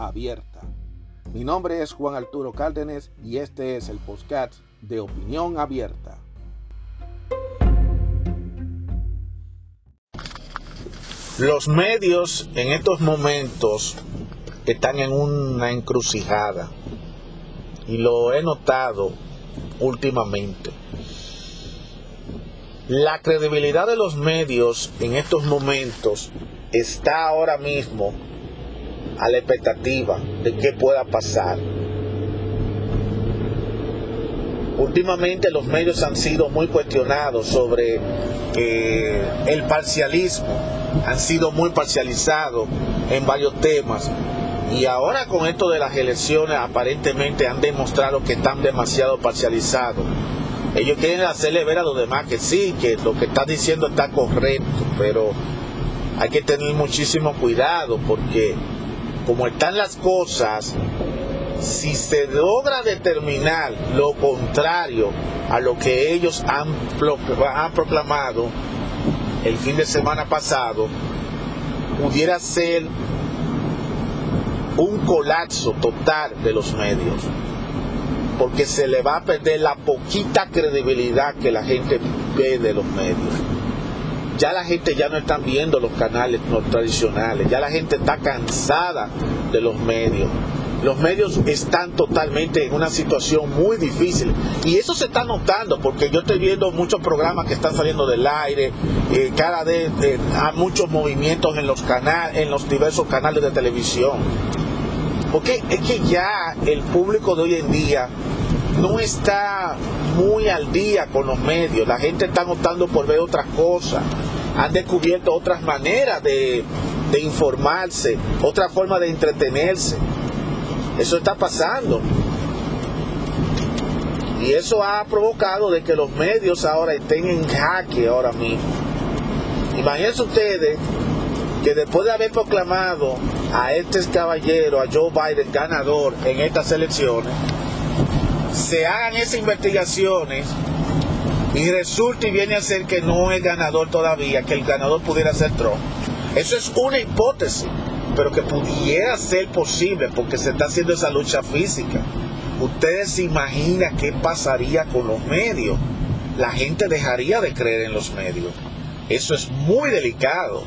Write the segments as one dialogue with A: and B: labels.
A: abierta. Mi nombre es Juan Arturo Cárdenas y este es el podcast de Opinión Abierta. Los medios en estos momentos están en una encrucijada y lo he notado últimamente. La credibilidad de los medios en estos momentos está ahora mismo a la expectativa de qué pueda pasar. Últimamente los medios han sido muy cuestionados sobre eh, el parcialismo, han sido muy parcializados en varios temas y ahora con esto de las elecciones aparentemente han demostrado que están demasiado parcializados. Ellos quieren hacerle ver a los demás que sí, que lo que están diciendo está correcto, pero hay que tener muchísimo cuidado porque como están las cosas, si se logra determinar lo contrario a lo que ellos han, proclamado el fin de semana pasado, pudiera ser un colapso total de los medios, porque se le va a perder la poquita credibilidad que la gente ve de los medios ya la gente ya no está viendo los canales tradicionales, ya la gente está cansada de los medios. Los medios están totalmente en una situación muy difícil y eso se está notando porque yo estoy viendo muchos programas que están saliendo del aire, eh, cada vez eh, hay muchos movimientos en los en los diversos canales de televisión. Porque es que ya el público de hoy en día no está muy al día con los medios, la gente está optando por ver otras cosas han descubierto otras maneras de, informarse, otra forma de entretenerse. Eso está pasando. Y eso ha provocado de que los medios ahora estén en jaque ahora mismo. Imagínense ustedes que después de haber proclamado a este caballero, a Joe Biden, ganador en estas elecciones, se hagan esas investigaciones y resulta y viene a ser que no es ganador todavía, que el ganador pudiera ser Trump. Eso es una hipótesis, pero que pudiera ser posible porque se está haciendo esa lucha física. Ustedes se imaginan qué pasaría con los medios. La gente dejaría de creer en los medios. Eso es muy delicado.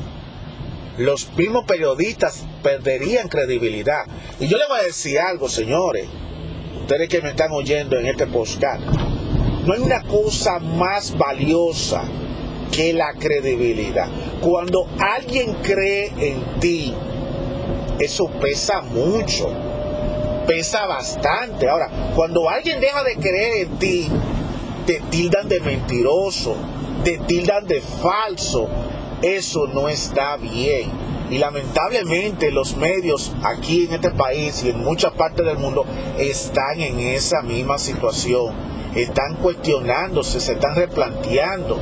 A: Los mismos periodistas perderían credibilidad. Y yo les voy a decir algo, señores. Ustedes que me están oyendo en este podcast no hay una cosa más valiosa que la credibilidad. Cuando alguien cree en ti, eso pesa mucho, pesa bastante. Ahora, cuando alguien deja de creer en ti, te tildan de mentiroso, te tildan de falso, eso no está bien. Y lamentablemente los medios aquí en este país y en muchas partes del mundo están en esa misma situación están cuestionándose, se están replanteando.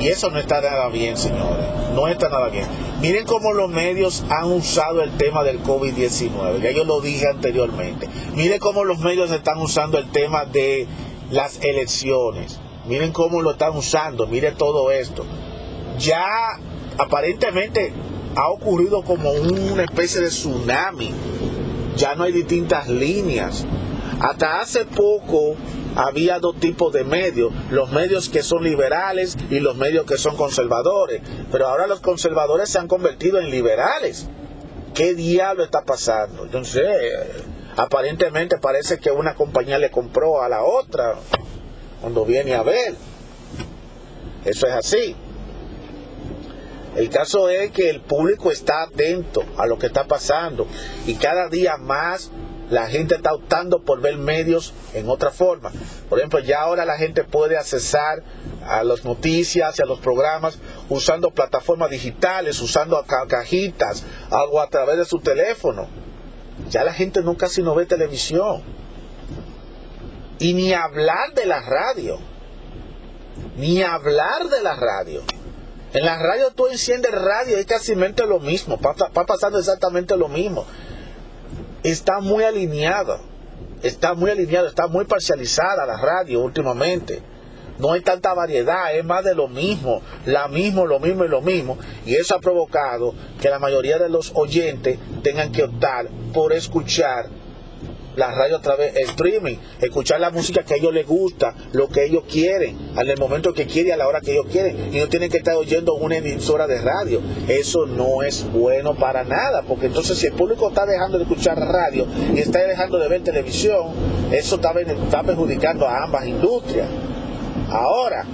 A: Y eso no está nada bien, señores. No está nada bien. Miren cómo los medios han usado el tema del COVID-19. Ya yo lo dije anteriormente. Miren cómo los medios están usando el tema de las elecciones. Miren cómo lo están usando. Miren todo esto. Ya aparentemente ha ocurrido como una especie de tsunami. Ya no hay distintas líneas. Hasta hace poco había dos tipos de medios, los medios que son liberales y los medios que son conservadores, pero ahora los conservadores se han convertido en liberales. ¿Qué diablo está pasando? Sé, aparentemente parece que una compañía le compró a la otra cuando viene a ver. Eso es así. El caso es que el público está atento a lo que está pasando y cada día más la gente está optando por ver medios en otra forma. Por ejemplo, ya ahora la gente puede accesar a las noticias y a los programas usando plataformas digitales, usando cajitas, algo a través de su teléfono. Ya la gente no casi no ve televisión. Y ni hablar de la radio. Ni hablar de la radio. En la radio tú enciendes radio, es casi lo mismo, va pasando exactamente lo mismo. Está muy alineado, está muy alineado, está muy parcializada la radio últimamente. No hay tanta variedad, es más de lo mismo, la mismo, lo mismo y lo mismo. Y eso ha provocado que la mayoría de los oyentes tengan que optar por escuchar la radio a través del streaming, escuchar la música que a ellos les gusta, lo que ellos quieren, en el momento que quieren y a la hora que ellos quieren. Y no tienen que estar oyendo una emisora de radio. Eso no es bueno para nada, porque entonces si el público está dejando de escuchar radio y está dejando de ver televisión, eso está, está perjudicando a ambas industrias. Ahora,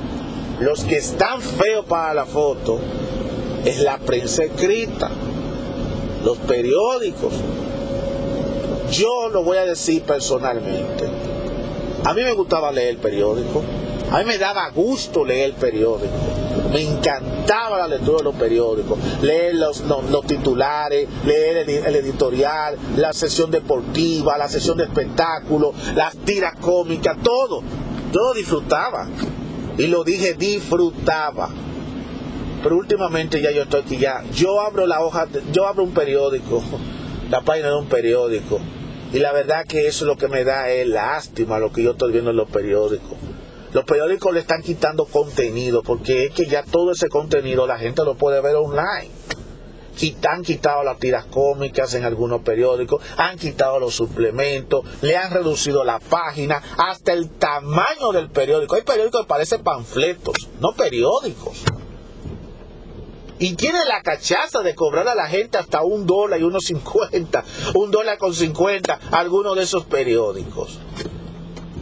A: los que están feos para la foto es la prensa escrita, los periódicos, yo lo voy a decir personalmente. A mí me gustaba leer el periódico. A mí me daba gusto leer el periódico. Me encantaba la lectura de los periódicos. Leer los, titulares, leer el, editorial, la sesión deportiva, la sesión de espectáculos, las tiras cómicas, todo. Yo disfrutaba. Y lo dije, disfrutaba. Pero últimamente ya yo estoy aquí ya. Yo abro la hoja, yo abro un periódico, la página de un periódico y la verdad que eso es lo que me da es lástima lo que yo estoy viendo en los periódicos. Los periódicos le están quitando contenido porque es que ya todo ese contenido la gente lo puede ver online. han quitado las tiras cómicas en algunos periódicos, han quitado los suplementos, le han reducido la página, hasta el tamaño del periódico. Hay periódicos que parecen panfletos, no periódicos y tiene la cachaza de cobrar a la gente hasta un dólar y unos cincuenta, un dólar con cincuenta, algunos de esos periódicos.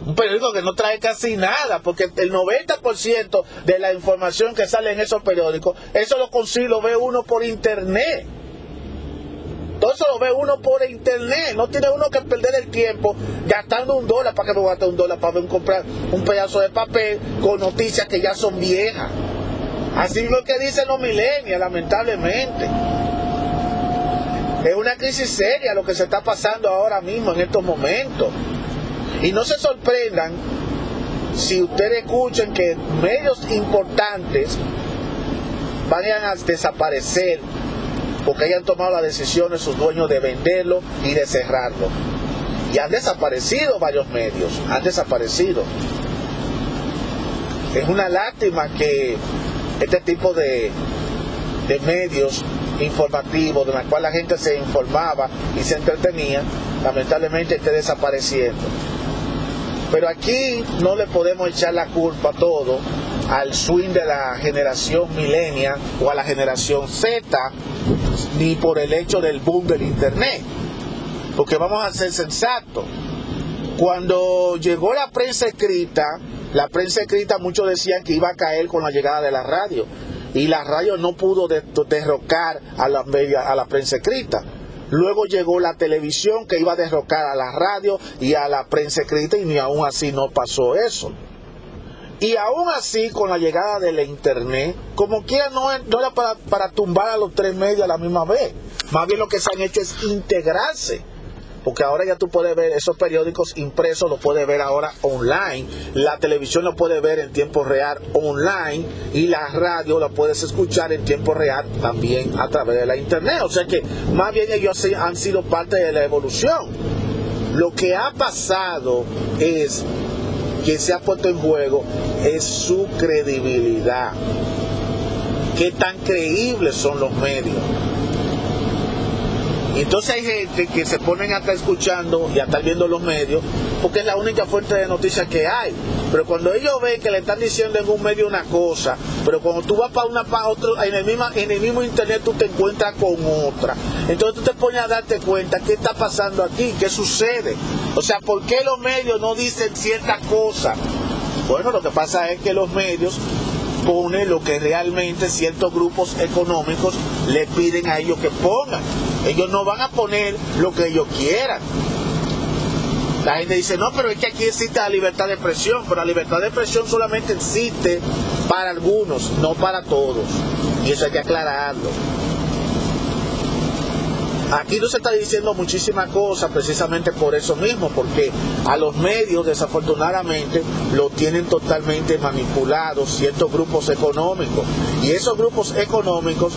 A: Un periódico que no trae casi nada, porque el 90% de la información que sale en esos periódicos, eso lo consigue, lo ve uno por internet. Todo eso lo ve uno por internet. No tiene uno que perder el tiempo gastando un dólar para que me gaste un dólar para ver comprar un pedazo de papel con noticias que ya son viejas. Así lo que dicen los milenios, lamentablemente. Es una crisis seria lo que se está pasando ahora mismo en estos momentos. Y no se sorprendan si ustedes escuchan que medios importantes vayan a desaparecer porque hayan tomado la decisión de sus dueños de venderlo y de cerrarlo. Y han desaparecido varios medios, han desaparecido. Es una lástima que este tipo de, medios informativos de los cuales la gente se informaba y se entretenía, lamentablemente esté desapareciendo. Pero aquí no le podemos echar la culpa todo al swing de la generación milenia o a la generación Z, ni por el hecho del boom del Internet. Porque vamos a ser sensatos. Cuando llegó la prensa escrita, la prensa escrita muchos decían que iba a caer con la llegada de la radio y la radio no pudo derrocar a la, a la prensa escrita. Luego llegó la televisión que iba a derrocar a la radio y a la prensa escrita y ni aún así no pasó eso. Y aún así, con la llegada de la internet, como quiera, no, era para, para tumbar a los tres medios a la misma vez. Más bien lo que se han hecho es integrarse porque ahora ya tú puedes ver esos periódicos impresos, lo puedes ver ahora online, la televisión lo puedes ver en tiempo real online y la radio la puedes escuchar en tiempo real también a través de la internet. O sea que más bien ellos han sido parte de la evolución. Lo que ha pasado es que se ha puesto en juego es su credibilidad. Qué tan creíbles son los medios entonces hay gente que se ponen acá escuchando y a estar viendo los medios porque es la única fuente de noticias que hay. Pero cuando ellos ven que le están diciendo en un medio una cosa, pero cuando tú vas para una para otro, en el mismo, en el mismo internet tú te encuentras con otra. Entonces tú te pones a darte cuenta qué está pasando aquí, qué sucede. O sea, ¿por qué los medios no dicen cierta cosa? Bueno, lo que pasa es que los medios pone lo que realmente ciertos grupos económicos le piden a ellos que pongan. Ellos no van a poner lo que ellos quieran. La gente dice, no, pero es que aquí existe la libertad de expresión, pero la libertad de expresión solamente existe para algunos, no para todos. Y eso hay que aclararlo. aquí no se está diciendo muchísimas cosas precisamente por eso mismo, porque a los medios desafortunadamente lo tienen totalmente manipulados ciertos grupos económicos y esos grupos económicos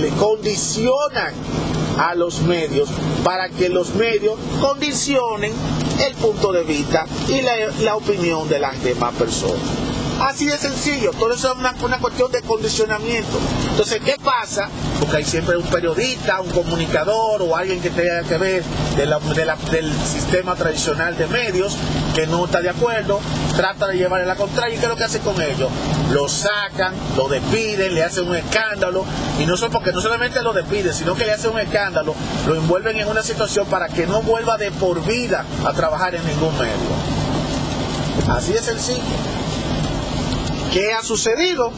A: le condicionan a los medios para que los medios condicionen el punto de vista y la, la opinión de las demás personas. Así de sencillo, todo eso es una, cuestión de condicionamiento. Entonces, ¿qué pasa? Porque hay siempre un periodista, un comunicador o alguien que tenga que ver del sistema tradicional de medios que no está de acuerdo, trata de llevarle la contraria y ¿qué es lo que hace con ellos? Lo sacan, lo despiden, le hacen un escándalo y no solo porque no solamente lo despiden, sino que le hacen un escándalo, lo envuelven en una situación para que no vuelva de por vida a trabajar en ningún medio. Así es sencillo. ¿Qué ha sucedido?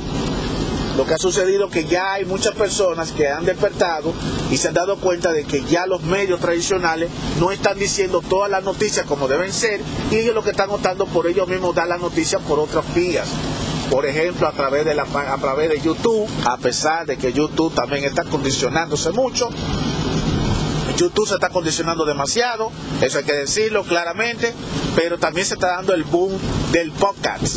A: Lo que ha sucedido es que ya hay muchas personas que han despertado y se han dado cuenta de que ya los medios tradicionales no están diciendo todas las noticias como deben ser y ellos lo que están optando por ellos mismos dar las noticias por otras vías. Por ejemplo, a través, de la, a través de YouTube, a pesar de que YouTube también está condicionándose mucho, YouTube se está condicionando demasiado, eso hay que decirlo claramente, pero también se está dando el boom del podcast.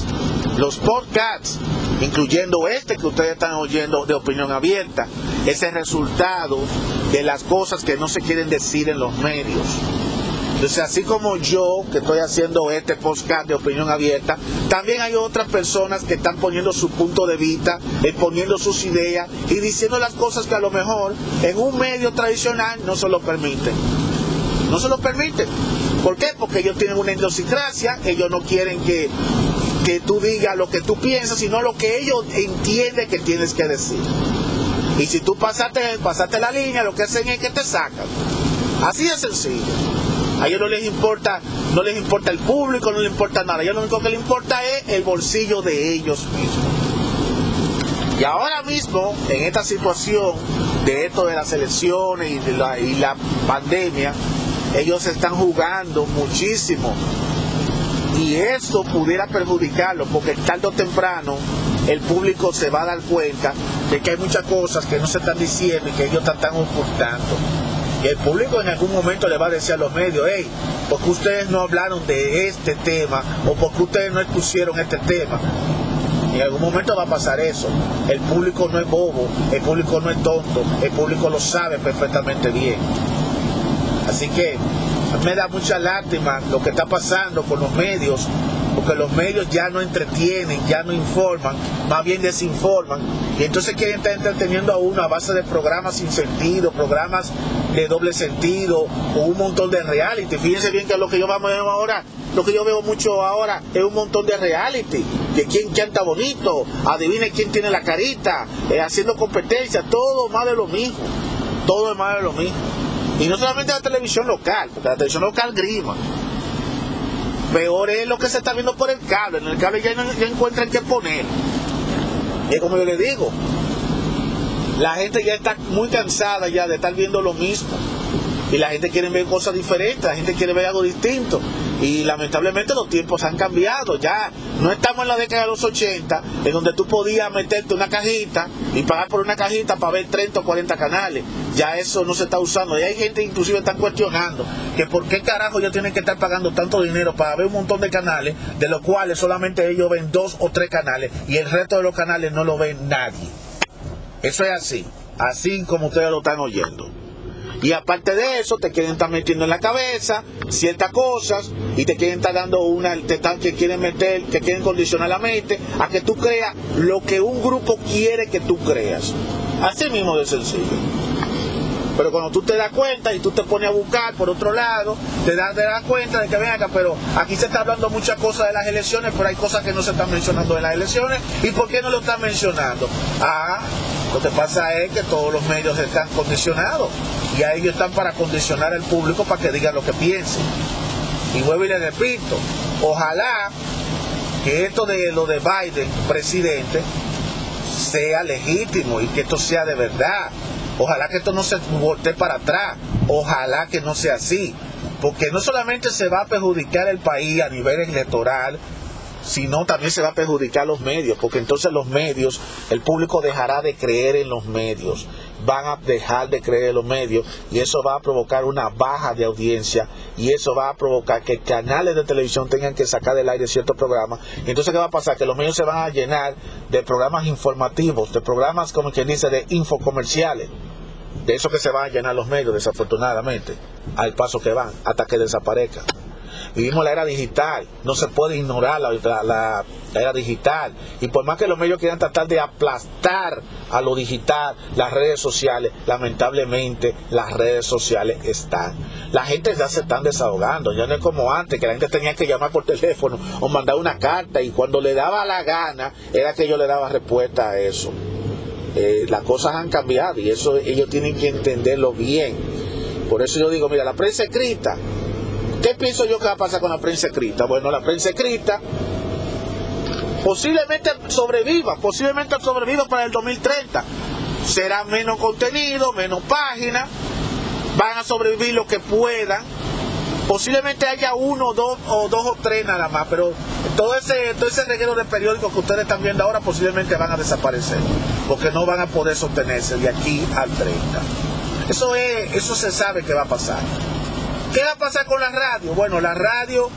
A: Los podcasts, incluyendo este que ustedes están oyendo de opinión abierta, es el resultado de las cosas que no se quieren decir en los medios. Entonces, así como yo que estoy haciendo este podcast de opinión abierta, también hay otras personas que están poniendo su punto de vista, exponiendo sus ideas y diciendo las cosas que a lo mejor en un medio tradicional no se lo permiten. No se lo permiten. ¿Por qué? Porque ellos tienen una idiosincrasia, ellos no quieren que que tú digas lo que tú piensas, sino lo que ellos entienden que tienes que decir. Y si tú pasaste, pasaste la línea, lo que hacen es que te sacan. Así de sencillo. A ellos no les importa, no les importa el público, no les importa nada. A ellos lo único que les importa es el bolsillo de ellos mismos. Y ahora mismo, en esta situación de esto de las elecciones y, la, y la pandemia, ellos están jugando muchísimo y eso pudiera perjudicarlo porque tarde o temprano el público se va a dar cuenta de que hay muchas cosas que no se están diciendo y que ellos están, ocultando. Y el público en algún momento le va a decir a los medios, hey, ¿por qué ustedes no hablaron de este tema? ¿O por qué ustedes no expusieron este tema? En algún momento va a pasar eso. El público no es bobo, el público no es tonto, el público lo sabe perfectamente bien. Así que me da mucha lástima lo que está pasando con los medios, porque los medios ya no entretienen, ya no informan, más bien desinforman, y entonces quieren estar entreteniendo a uno a base de programas sin sentido, programas de doble sentido, con un montón de reality. Fíjense bien que lo que yo ver ahora, lo que yo veo mucho ahora es un montón de reality, de quién canta bonito, adivine quién tiene la carita, eh, haciendo competencia, todo más de lo mismo, todo es más de lo mismo. Y no solamente la televisión local, porque la televisión local grima. Peor es lo que se está viendo por el cable. En el cable ya, no, encuentran qué poner. Y es como yo le digo, la gente ya está muy cansada ya de estar viendo lo mismo. Y la gente quiere ver cosas diferentes, la gente quiere ver algo distinto. Y lamentablemente los tiempos han cambiado. Ya no estamos en la década de los 80, en donde tú podías meterte una cajita y pagar por una cajita para ver 30 o 40 canales. Ya eso no se está usando. Y hay gente inclusive están cuestionando que por qué carajo ellos tienen que estar pagando tanto dinero para ver un montón de canales, de los cuales solamente ellos ven dos o tres canales y el resto de los canales no lo ven nadie. Eso es así, así como ustedes lo están oyendo. Y aparte de eso, te quieren estar metiendo en la cabeza ciertas cosas y te quieren estar dando una, te están, que quieren meter, que quieren condicionar la mente a que tú creas lo que un grupo quiere que tú creas. Así mismo de sencillo. Pero cuando tú te das cuenta y tú te pones a buscar por otro lado, te das, te das cuenta de que ven acá, pero aquí se está hablando muchas cosas de las elecciones, pero hay cosas que no se están mencionando de las elecciones. ¿Y por qué no lo están mencionando? Ah, lo que pasa es que todos los medios están condicionados y a ellos están para condicionar al público para que diga lo que piensen. Y vuelvo y le repito, ojalá que esto de lo de Biden, presidente, sea legítimo y que esto sea de verdad. Ojalá que esto no se voltee para atrás. Ojalá que no sea así. Porque no solamente se va a perjudicar el país a nivel electoral, sino también se va a perjudicar los medios, porque entonces los medios, el público dejará de creer en los medios. van a dejar de creer en los medios y eso va a provocar una baja de audiencia y eso va a provocar que canales de televisión tengan que sacar del aire ciertos programas. Y entonces, ¿qué va a pasar? Que los medios se van a llenar de programas informativos, de programas, como quien dice, de infocomerciales. De eso que se van a llenar los medios, desafortunadamente, al paso que van, hasta que desaparezcan. Vivimos la era digital, no se puede ignorar la, la, era digital. Y por más que los medios quieran tratar de aplastar a lo digital, las redes sociales, lamentablemente las redes sociales están. La gente ya se están desahogando, ya no es como antes, que la gente tenía que llamar por teléfono o mandar una carta y cuando le daba la gana era que yo le daba respuesta a eso. Eh, las cosas han cambiado y eso ellos tienen que entenderlo bien. Por eso yo digo, mira, la prensa escrita, ¿qué pienso yo que va a pasar con la prensa escrita? Bueno, la prensa escrita posiblemente sobreviva, posiblemente sobreviva para el 2030. Será menos contenido, menos páginas, van a sobrevivir lo que puedan. Posiblemente haya uno dos, o dos o tres nada más, pero todo ese, todo ese reguero de periódicos que ustedes están viendo ahora posiblemente van a desaparecer, porque no van a poder sostenerse de aquí al 30. Eso, es, eso se sabe que va a pasar. ¿Qué va a pasar con la radio? Bueno, la radio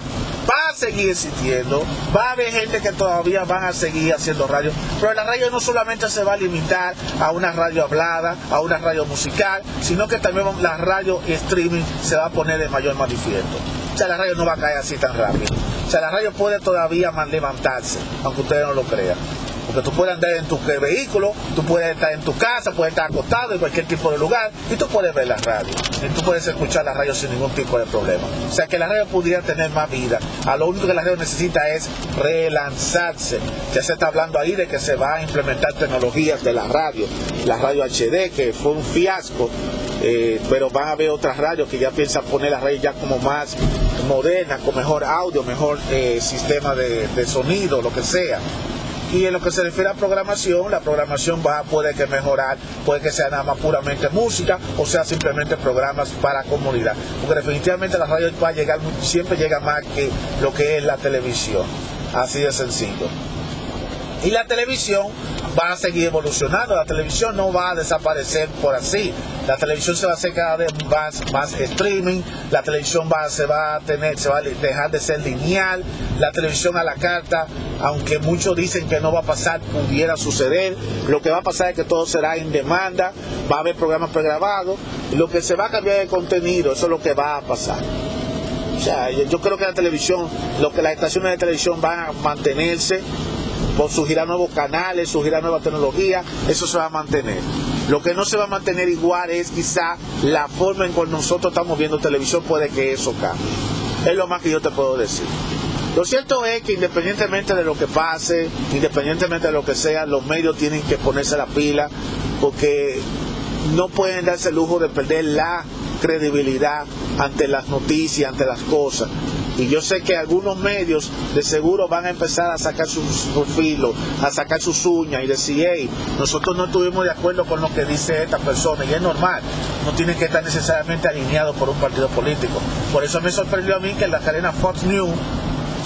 A: va a seguir existiendo, va a haber gente que todavía van a seguir haciendo radio, pero la radio no solamente se va a limitar a una radio hablada, a una radio musical, sino que también la radio streaming se va a poner de mayor manifiesto. O sea, la radio no va a caer así tan rápido. O sea, la radio puede todavía levantarse, aunque ustedes no lo crean. Porque tú puedes andar en tu vehículo, tú puedes estar en tu casa, puedes estar acostado en cualquier tipo de lugar y tú puedes ver la radio. Y tú puedes escuchar la radio sin ningún tipo de problema. O sea que la radio pudiera tener más vida. A lo único que la radio necesita es relanzarse. Ya se está hablando ahí de que se va a implementar tecnologías de la radio. La radio HD, que fue un fiasco, eh, pero van a haber otras radios que ya piensan poner la radio ya como más moderna, con mejor audio, mejor eh, sistema de, de sonido, lo que sea. Y en lo que se refiere a programación, la programación va, puede que mejorar, puede que sea nada más puramente música o sea simplemente programas para comunidad. Porque definitivamente la radio va a llegar, siempre llega más que lo que es la televisión. Así de sencillo. Y la televisión va a seguir evolucionando, la televisión no va a desaparecer por así. La televisión se va a hacer cada vez más, más streaming, la televisión va, se va a tener, se va a dejar de ser lineal, la televisión a la carta, aunque muchos dicen que no va a pasar, pudiera suceder. Lo que va a pasar es que todo será en demanda, va a haber programas pregrabados, lo que se va a cambiar de contenido, eso es lo que va a pasar. O sea, yo creo que la televisión, lo que las estaciones de televisión van a mantenerse, por surgirán nuevos canales, surgirá nueva tecnología, eso se va a mantener. Lo que no se va a mantener igual es quizá la forma en que nosotros estamos viendo televisión, puede que eso cambie. Es lo más que yo te puedo decir. Lo cierto es que independientemente de lo que pase, independientemente de lo que sea, los medios tienen que ponerse la pila porque no pueden darse el lujo de perder la credibilidad ante las noticias, ante las cosas. Y yo sé que algunos medios de seguro van a empezar a sacar sus, filos, a sacar sus uñas y decir, hey, nosotros no estuvimos de acuerdo con lo que dice esta persona. Y es normal, no tienen que estar necesariamente alineados por un partido político. Por eso me sorprendió a mí que la cadena Fox News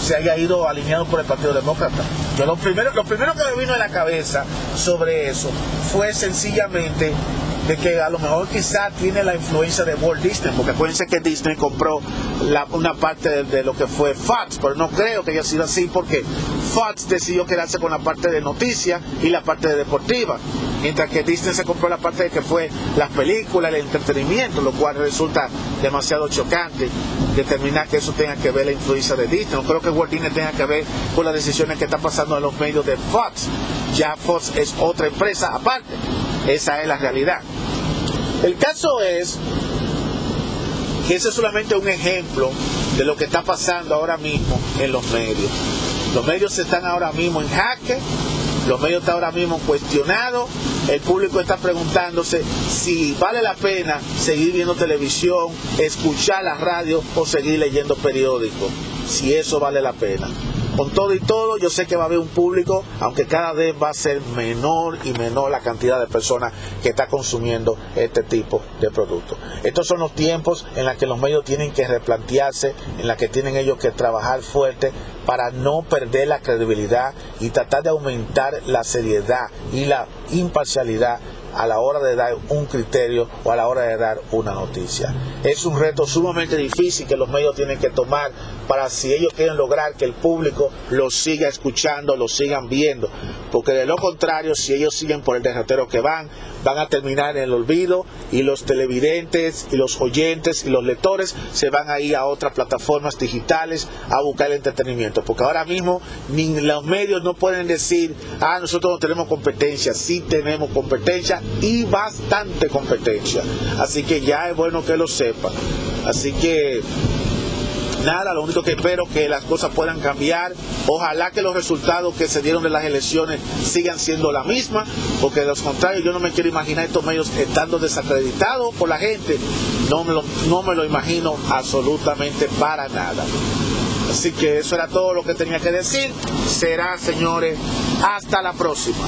A: se haya ido alineado por el Partido Demócrata. Yo lo primero, lo primero que me vino a la cabeza sobre eso fue sencillamente de que a lo mejor quizá tiene la influencia de Walt Disney, porque acuérdense que Disney compró una parte de, lo que fue Fox, pero no creo que haya sido así porque Fox decidió quedarse con la parte de noticias y la parte de deportiva, mientras que Disney se compró la parte de que fue las películas, el entretenimiento, lo cual resulta demasiado chocante determinar que eso tenga que ver la influencia de Disney. No creo que Walt Disney tenga que ver con las decisiones que están pasando en los medios de Fox. Ya Fox es otra empresa aparte. Esa es la realidad. El caso es que ese es solamente un ejemplo de lo que está pasando ahora mismo en los medios. Los medios están ahora mismo en jaque, los medios están ahora mismo cuestionados, el público está preguntándose si vale la pena seguir viendo televisión, escuchar la radio o seguir leyendo periódicos, si eso vale la pena. Con todo y todo, yo sé que va a haber un público, aunque cada vez va a ser menor y menor la cantidad de personas que está consumiendo este tipo de productos. Estos son los tiempos en los que los medios tienen que replantearse, en los que tienen ellos que trabajar fuerte para no perder la credibilidad y tratar de aumentar la seriedad y la imparcialidad a la hora de dar un criterio o a la hora de dar una noticia. Es un reto sumamente difícil que los medios tienen que tomar para si ellos quieren lograr que el público los siga escuchando, los sigan viendo, porque de lo contrario, si ellos siguen por el derrotero que van, van a terminar en el olvido y los televidentes y los oyentes y los lectores se van a ir a otras plataformas digitales a buscar el entretenimiento, porque ahora mismo ni los medios no pueden decir, ah, nosotros no tenemos competencia, sí tenemos competencia y bastante competencia, así que ya es bueno que lo sepan, así que nada, lo único que espero que las cosas puedan cambiar. Ojalá que los resultados que se dieron de las elecciones sigan siendo la misma, porque de lo contrario yo no me quiero imaginar estos medios estando desacreditados por la gente. No me lo, no me lo imagino absolutamente para nada. Así que eso era todo lo que tenía que decir. Será, señores, hasta la próxima.